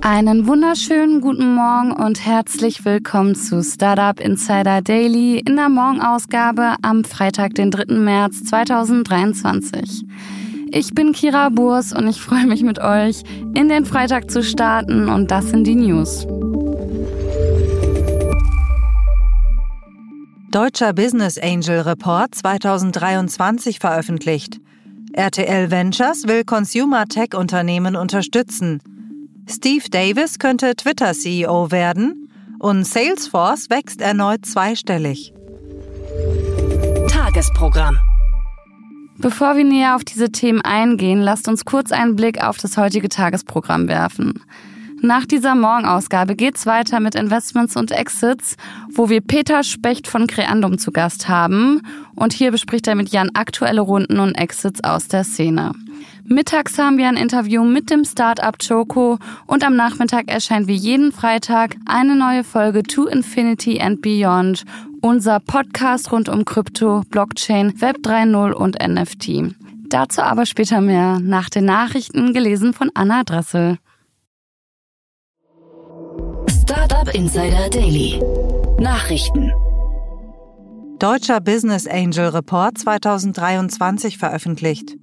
Einen wunderschönen guten Morgen und herzlich willkommen zu Startup Insider Daily in der Morgenausgabe am Freitag, den 3. März 2023. Ich bin Kira Burs und ich freue mich mit euch in den Freitag zu starten und das sind die News. Deutscher Business Angel Report 2023 veröffentlicht. RTL Ventures will Consumer Tech Unternehmen unterstützen. Steve Davis könnte Twitter-CEO werden und Salesforce wächst erneut zweistellig. Tagesprogramm. Bevor wir näher auf diese Themen eingehen, lasst uns kurz einen Blick auf das heutige Tagesprogramm werfen. Nach dieser Morgenausgabe geht's weiter mit Investments und Exits, wo wir Peter Specht von Creandum zu Gast haben. Und hier bespricht er mit Jan aktuelle Runden und Exits aus der Szene. Mittags haben wir ein Interview mit dem Startup Choco und am Nachmittag erscheint wie jeden Freitag eine neue Folge To Infinity and Beyond, unser Podcast rund um Krypto, Blockchain, Web 3.0 und NFT. Dazu aber später mehr nach den Nachrichten gelesen von Anna Dressel. Startup Insider Daily. Nachrichten. Deutscher Business Angel Report 2023 veröffentlicht.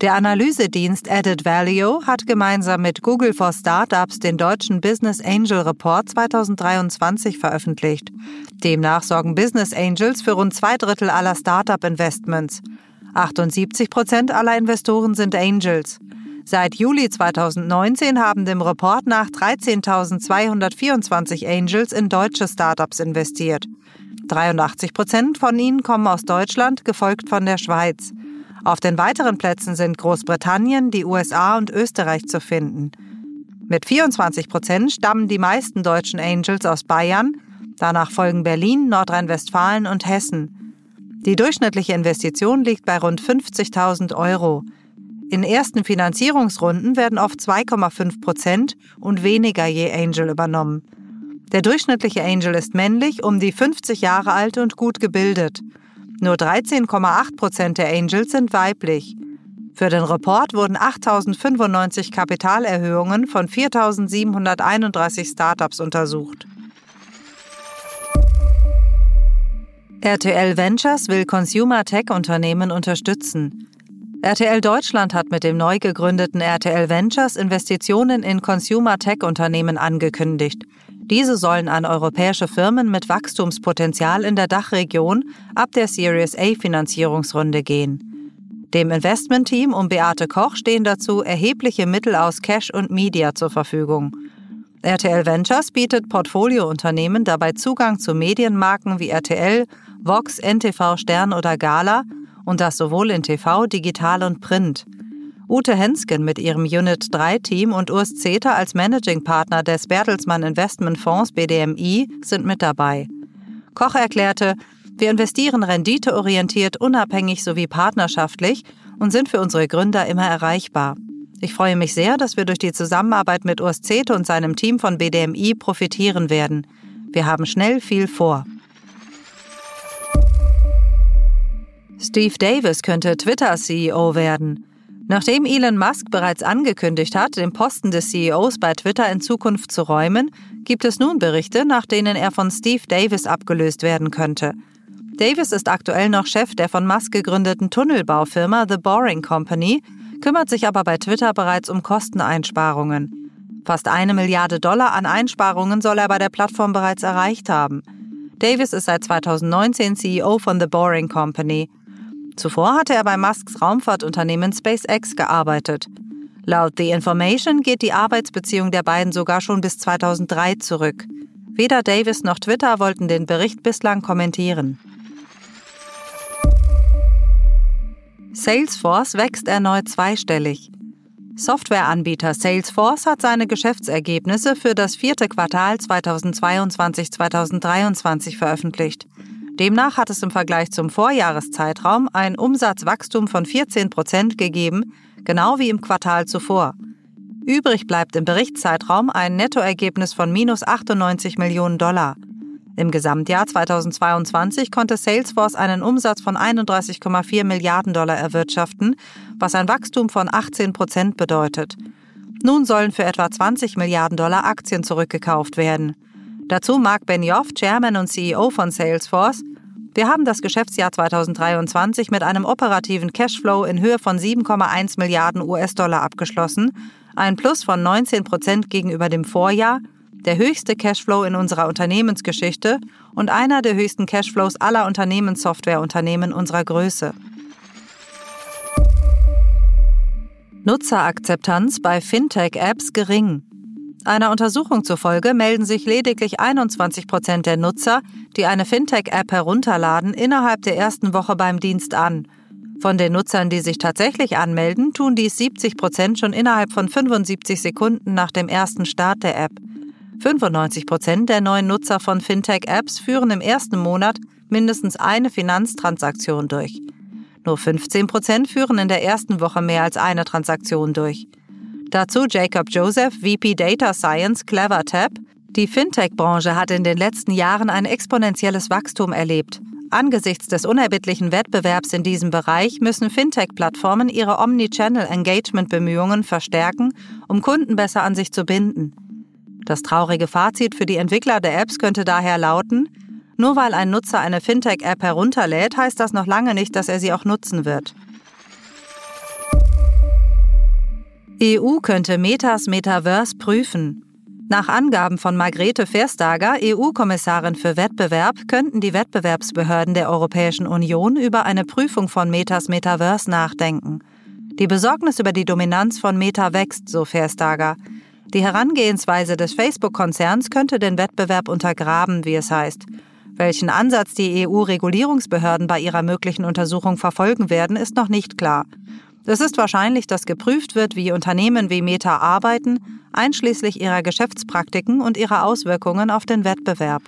Der Analysedienst Added Value hat gemeinsam mit Google for Startups den deutschen Business Angel Report 2023 veröffentlicht. Demnach sorgen Business Angels für rund zwei Drittel aller Startup-Investments. 78 Prozent aller Investoren sind Angels. Seit Juli 2019 haben dem Report nach 13.224 Angels in deutsche Startups investiert. 83 Prozent von ihnen kommen aus Deutschland, gefolgt von der Schweiz. Auf den weiteren Plätzen sind Großbritannien, die USA und Österreich zu finden. Mit 24 Prozent stammen die meisten deutschen Angels aus Bayern, danach folgen Berlin, Nordrhein-Westfalen und Hessen. Die durchschnittliche Investition liegt bei rund 50.000 Euro. In ersten Finanzierungsrunden werden oft 2,5 Prozent und weniger je Angel übernommen. Der durchschnittliche Angel ist männlich, um die 50 Jahre alt und gut gebildet. Nur 13,8 Prozent der Angels sind weiblich. Für den Report wurden 8.095 Kapitalerhöhungen von 4.731 Startups untersucht. RTL Ventures will Consumer Tech-Unternehmen unterstützen. RTL Deutschland hat mit dem neu gegründeten RTL Ventures Investitionen in Consumer Tech-Unternehmen angekündigt. Diese sollen an europäische Firmen mit Wachstumspotenzial in der Dachregion ab der Series A Finanzierungsrunde gehen. Dem Investmentteam um Beate Koch stehen dazu erhebliche Mittel aus Cash und Media zur Verfügung. RTL Ventures bietet Portfoliounternehmen dabei Zugang zu Medienmarken wie RTL, Vox, NTV Stern oder Gala und das sowohl in TV, Digital und Print. Ute Hensken mit ihrem Unit 3 Team und Urs Zeter als Managing Partner des Bertelsmann Investment Fonds BDMI sind mit dabei. Koch erklärte, wir investieren renditeorientiert, unabhängig sowie partnerschaftlich und sind für unsere Gründer immer erreichbar. Ich freue mich sehr, dass wir durch die Zusammenarbeit mit Urs Zete und seinem Team von BDMI profitieren werden. Wir haben schnell viel vor. Steve Davis könnte Twitter-CEO werden. Nachdem Elon Musk bereits angekündigt hat, den Posten des CEOs bei Twitter in Zukunft zu räumen, gibt es nun Berichte, nach denen er von Steve Davis abgelöst werden könnte. Davis ist aktuell noch Chef der von Musk gegründeten Tunnelbaufirma The Boring Company, kümmert sich aber bei Twitter bereits um Kosteneinsparungen. Fast eine Milliarde Dollar an Einsparungen soll er bei der Plattform bereits erreicht haben. Davis ist seit 2019 CEO von The Boring Company. Zuvor hatte er bei Musks Raumfahrtunternehmen SpaceX gearbeitet. Laut The Information geht die Arbeitsbeziehung der beiden sogar schon bis 2003 zurück. Weder Davis noch Twitter wollten den Bericht bislang kommentieren. Salesforce wächst erneut zweistellig. Softwareanbieter Salesforce hat seine Geschäftsergebnisse für das vierte Quartal 2022-2023 veröffentlicht. Demnach hat es im Vergleich zum Vorjahreszeitraum ein Umsatzwachstum von 14 Prozent gegeben, genau wie im Quartal zuvor. Übrig bleibt im Berichtszeitraum ein Nettoergebnis von minus 98 Millionen Dollar. Im Gesamtjahr 2022 konnte Salesforce einen Umsatz von 31,4 Milliarden Dollar erwirtschaften, was ein Wachstum von 18 Prozent bedeutet. Nun sollen für etwa 20 Milliarden Dollar Aktien zurückgekauft werden. Dazu Mark Benioff, Chairman und CEO von Salesforce. Wir haben das Geschäftsjahr 2023 mit einem operativen Cashflow in Höhe von 7,1 Milliarden US-Dollar abgeschlossen, ein Plus von 19 Prozent gegenüber dem Vorjahr, der höchste Cashflow in unserer Unternehmensgeschichte und einer der höchsten Cashflows aller Unternehmenssoftwareunternehmen unserer Größe. Nutzerakzeptanz bei Fintech-Apps gering. Einer Untersuchung zufolge melden sich lediglich 21 Prozent der Nutzer, die eine Fintech-App herunterladen, innerhalb der ersten Woche beim Dienst an. Von den Nutzern, die sich tatsächlich anmelden, tun dies 70 Prozent schon innerhalb von 75 Sekunden nach dem ersten Start der App. 95 Prozent der neuen Nutzer von Fintech-Apps führen im ersten Monat mindestens eine Finanztransaktion durch. Nur 15 Prozent führen in der ersten Woche mehr als eine Transaktion durch. Dazu Jacob Joseph, VP Data Science, CleverTap. Die Fintech-Branche hat in den letzten Jahren ein exponentielles Wachstum erlebt. Angesichts des unerbittlichen Wettbewerbs in diesem Bereich müssen Fintech-Plattformen ihre Omnichannel-Engagement-Bemühungen verstärken, um Kunden besser an sich zu binden. Das traurige Fazit für die Entwickler der Apps könnte daher lauten, nur weil ein Nutzer eine Fintech-App herunterlädt, heißt das noch lange nicht, dass er sie auch nutzen wird. EU könnte Metas Metaverse prüfen. Nach Angaben von Margrethe Verstager, EU-Kommissarin für Wettbewerb, könnten die Wettbewerbsbehörden der Europäischen Union über eine Prüfung von Metas Metaverse nachdenken. Die Besorgnis über die Dominanz von Meta wächst, so Verstager. Die Herangehensweise des Facebook-Konzerns könnte den Wettbewerb untergraben, wie es heißt. Welchen Ansatz die EU-Regulierungsbehörden bei ihrer möglichen Untersuchung verfolgen werden, ist noch nicht klar. Es ist wahrscheinlich, dass geprüft wird, wie Unternehmen wie Meta arbeiten, einschließlich ihrer Geschäftspraktiken und ihrer Auswirkungen auf den Wettbewerb.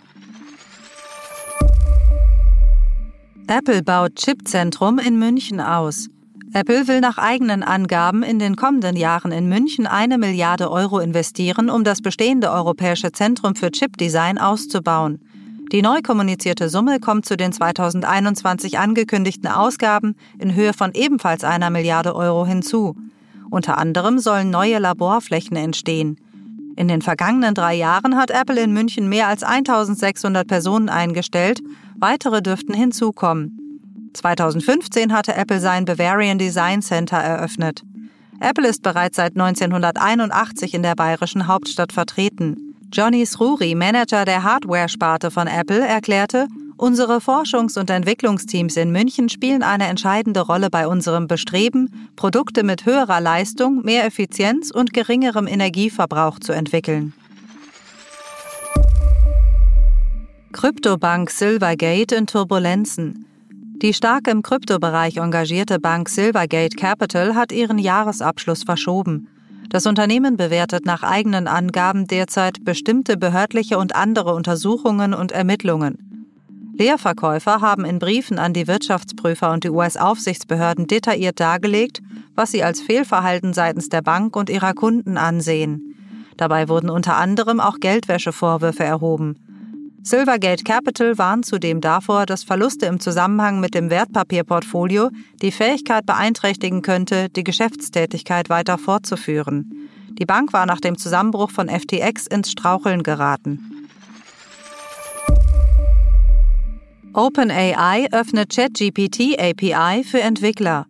Apple baut Chipzentrum in München aus. Apple will nach eigenen Angaben in den kommenden Jahren in München eine Milliarde Euro investieren, um das bestehende europäische Zentrum für Chipdesign auszubauen. Die neu kommunizierte Summe kommt zu den 2021 angekündigten Ausgaben in Höhe von ebenfalls einer Milliarde Euro hinzu. Unter anderem sollen neue Laborflächen entstehen. In den vergangenen drei Jahren hat Apple in München mehr als 1600 Personen eingestellt, weitere dürften hinzukommen. 2015 hatte Apple sein Bavarian Design Center eröffnet. Apple ist bereits seit 1981 in der bayerischen Hauptstadt vertreten. Johnny Sruri, Manager der Hardware-Sparte von Apple, erklärte, Unsere Forschungs- und Entwicklungsteams in München spielen eine entscheidende Rolle bei unserem Bestreben, Produkte mit höherer Leistung, mehr Effizienz und geringerem Energieverbrauch zu entwickeln. Kryptobank Silvergate in Turbulenzen. Die stark im Kryptobereich engagierte Bank Silvergate Capital hat ihren Jahresabschluss verschoben. Das Unternehmen bewertet nach eigenen Angaben derzeit bestimmte behördliche und andere Untersuchungen und Ermittlungen. Leerverkäufer haben in Briefen an die Wirtschaftsprüfer und die US-Aufsichtsbehörden detailliert dargelegt, was sie als Fehlverhalten seitens der Bank und ihrer Kunden ansehen. Dabei wurden unter anderem auch Geldwäschevorwürfe erhoben. Silvergate Capital warnt zudem davor, dass Verluste im Zusammenhang mit dem Wertpapierportfolio die Fähigkeit beeinträchtigen könnte, die Geschäftstätigkeit weiter fortzuführen. Die Bank war nach dem Zusammenbruch von FTX ins Straucheln geraten. OpenAI öffnet ChatGPT API für Entwickler.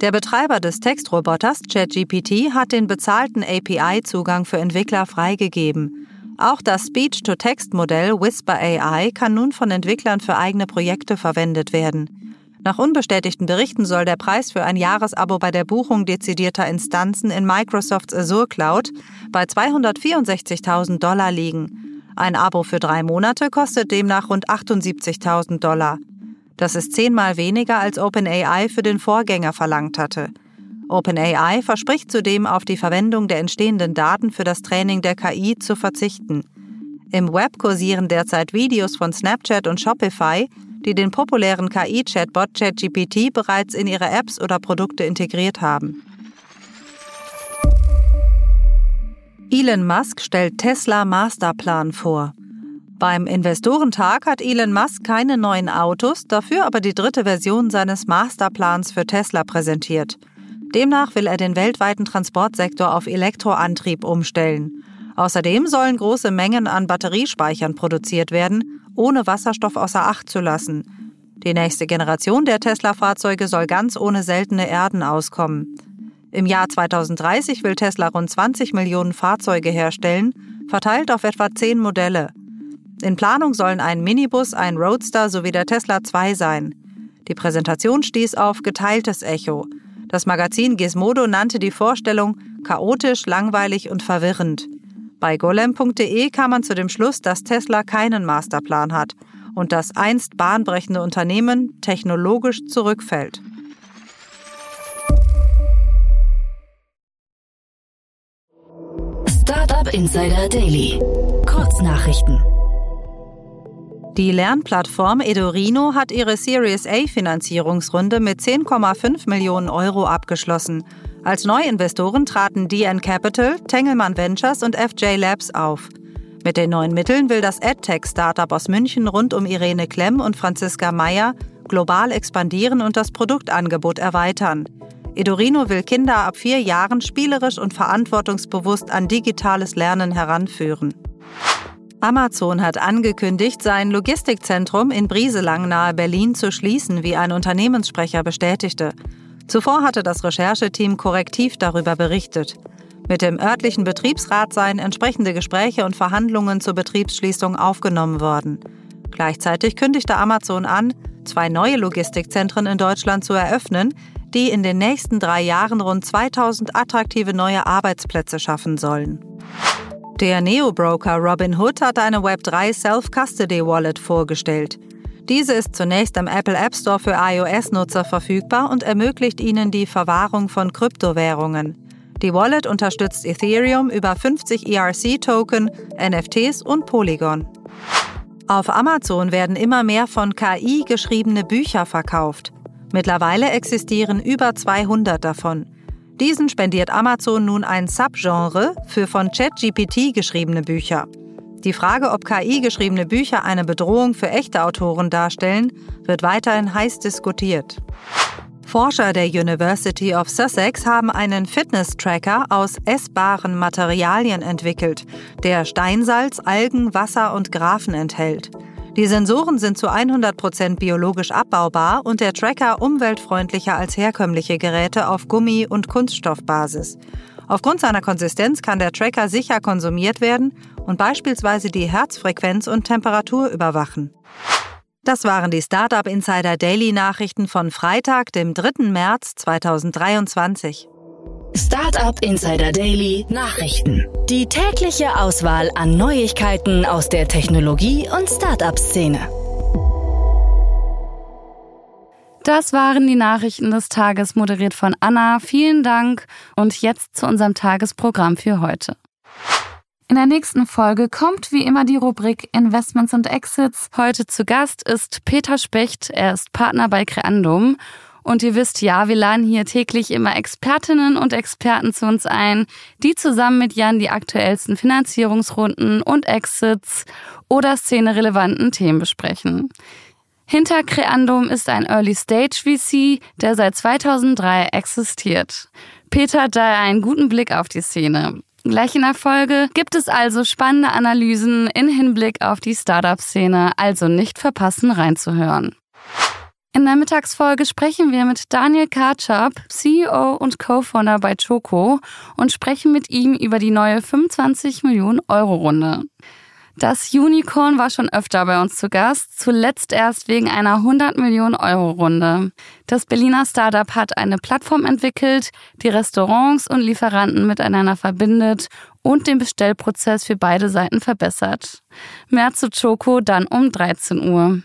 Der Betreiber des Textroboters ChatGPT hat den bezahlten API-Zugang für Entwickler freigegeben. Auch das Speech-to-Text-Modell Whisper AI kann nun von Entwicklern für eigene Projekte verwendet werden. Nach unbestätigten Berichten soll der Preis für ein Jahresabo bei der Buchung dezidierter Instanzen in Microsofts Azure Cloud bei 264.000 Dollar liegen. Ein Abo für drei Monate kostet demnach rund 78.000 Dollar. Das ist zehnmal weniger als OpenAI für den Vorgänger verlangt hatte. OpenAI verspricht zudem auf die Verwendung der entstehenden Daten für das Training der KI zu verzichten. Im Web kursieren derzeit Videos von Snapchat und Shopify, die den populären KI-Chatbot ChatGPT bereits in ihre Apps oder Produkte integriert haben. Elon Musk stellt Tesla Masterplan vor. Beim Investorentag hat Elon Musk keine neuen Autos, dafür aber die dritte Version seines Masterplans für Tesla präsentiert. Demnach will er den weltweiten Transportsektor auf Elektroantrieb umstellen. Außerdem sollen große Mengen an Batteriespeichern produziert werden, ohne Wasserstoff außer Acht zu lassen. Die nächste Generation der Tesla-Fahrzeuge soll ganz ohne seltene Erden auskommen. Im Jahr 2030 will Tesla rund 20 Millionen Fahrzeuge herstellen, verteilt auf etwa zehn Modelle. In Planung sollen ein Minibus, ein Roadster sowie der Tesla 2 sein. Die Präsentation stieß auf geteiltes Echo. Das Magazin Gizmodo nannte die Vorstellung chaotisch, langweilig und verwirrend. Bei golem.de kam man zu dem Schluss, dass Tesla keinen Masterplan hat und das einst bahnbrechende Unternehmen technologisch zurückfällt. Startup Insider Daily. Kurznachrichten. Die Lernplattform Edorino hat ihre Series A Finanzierungsrunde mit 10,5 Millionen Euro abgeschlossen. Als Neuinvestoren traten DN Capital, Tengelmann Ventures und FJ Labs auf. Mit den neuen Mitteln will das AdTech-Startup aus München rund um Irene Klemm und Franziska Meyer global expandieren und das Produktangebot erweitern. Edorino will Kinder ab vier Jahren spielerisch und verantwortungsbewusst an digitales Lernen heranführen. Amazon hat angekündigt, sein Logistikzentrum in Brieselang nahe Berlin zu schließen, wie ein Unternehmenssprecher bestätigte. Zuvor hatte das Rechercheteam korrektiv darüber berichtet. Mit dem örtlichen Betriebsrat seien entsprechende Gespräche und Verhandlungen zur Betriebsschließung aufgenommen worden. Gleichzeitig kündigte Amazon an, zwei neue Logistikzentren in Deutschland zu eröffnen, die in den nächsten drei Jahren rund 2000 attraktive neue Arbeitsplätze schaffen sollen. Der Neo-Broker Robinhood hat eine Web3 Self-Custody Wallet vorgestellt. Diese ist zunächst am Apple App Store für iOS-Nutzer verfügbar und ermöglicht ihnen die Verwahrung von Kryptowährungen. Die Wallet unterstützt Ethereum über 50 ERC-Token, NFTs und Polygon. Auf Amazon werden immer mehr von KI geschriebene Bücher verkauft. Mittlerweile existieren über 200 davon. Diesen spendiert Amazon nun ein Subgenre für von ChatGPT geschriebene Bücher. Die Frage, ob KI geschriebene Bücher eine Bedrohung für echte Autoren darstellen, wird weiterhin heiß diskutiert. Forscher der University of Sussex haben einen Fitness-Tracker aus essbaren Materialien entwickelt, der Steinsalz, Algen, Wasser und Graphen enthält. Die Sensoren sind zu 100% biologisch abbaubar und der Tracker umweltfreundlicher als herkömmliche Geräte auf Gummi- und Kunststoffbasis. Aufgrund seiner Konsistenz kann der Tracker sicher konsumiert werden und beispielsweise die Herzfrequenz und Temperatur überwachen. Das waren die Startup Insider Daily Nachrichten von Freitag, dem 3. März 2023. Startup Insider Daily Nachrichten. Die tägliche Auswahl an Neuigkeiten aus der Technologie- und Startup-Szene. Das waren die Nachrichten des Tages, moderiert von Anna. Vielen Dank und jetzt zu unserem Tagesprogramm für heute. In der nächsten Folge kommt wie immer die Rubrik Investments und Exits. Heute zu Gast ist Peter Specht. Er ist Partner bei Creandum und ihr wisst ja, wir laden hier täglich immer Expertinnen und Experten zu uns ein, die zusammen mit Jan die aktuellsten Finanzierungsrunden und Exits oder szenerelevanten Themen besprechen. Hinter Creandum ist ein Early Stage VC, der seit 2003 existiert. Peter hat daher einen guten Blick auf die Szene. Gleich in der Folge gibt es also spannende Analysen in Hinblick auf die Startup-Szene, also nicht verpassen reinzuhören. In der Mittagsfolge sprechen wir mit Daniel Karchap, CEO und Co-Founder bei Choco und sprechen mit ihm über die neue 25 Millionen Euro Runde. Das Unicorn war schon öfter bei uns zu Gast, zuletzt erst wegen einer 100 Millionen Euro Runde. Das Berliner Startup hat eine Plattform entwickelt, die Restaurants und Lieferanten miteinander verbindet und den Bestellprozess für beide Seiten verbessert. Mehr zu Choco dann um 13 Uhr.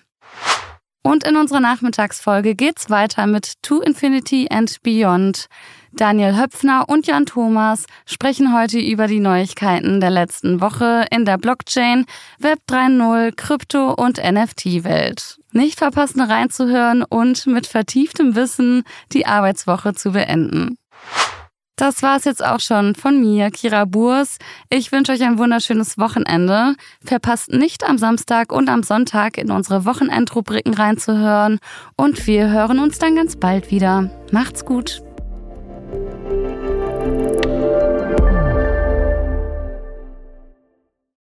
Und in unserer Nachmittagsfolge geht's weiter mit To Infinity and Beyond. Daniel Höpfner und Jan Thomas sprechen heute über die Neuigkeiten der letzten Woche in der Blockchain, Web 3.0, Krypto und NFT-Welt. Nicht verpassen reinzuhören und mit vertieftem Wissen die Arbeitswoche zu beenden. Das war es jetzt auch schon von mir, Kira Burs. Ich wünsche euch ein wunderschönes Wochenende. Verpasst nicht am Samstag und am Sonntag in unsere Wochenendrubriken reinzuhören. Und wir hören uns dann ganz bald wieder. Macht's gut.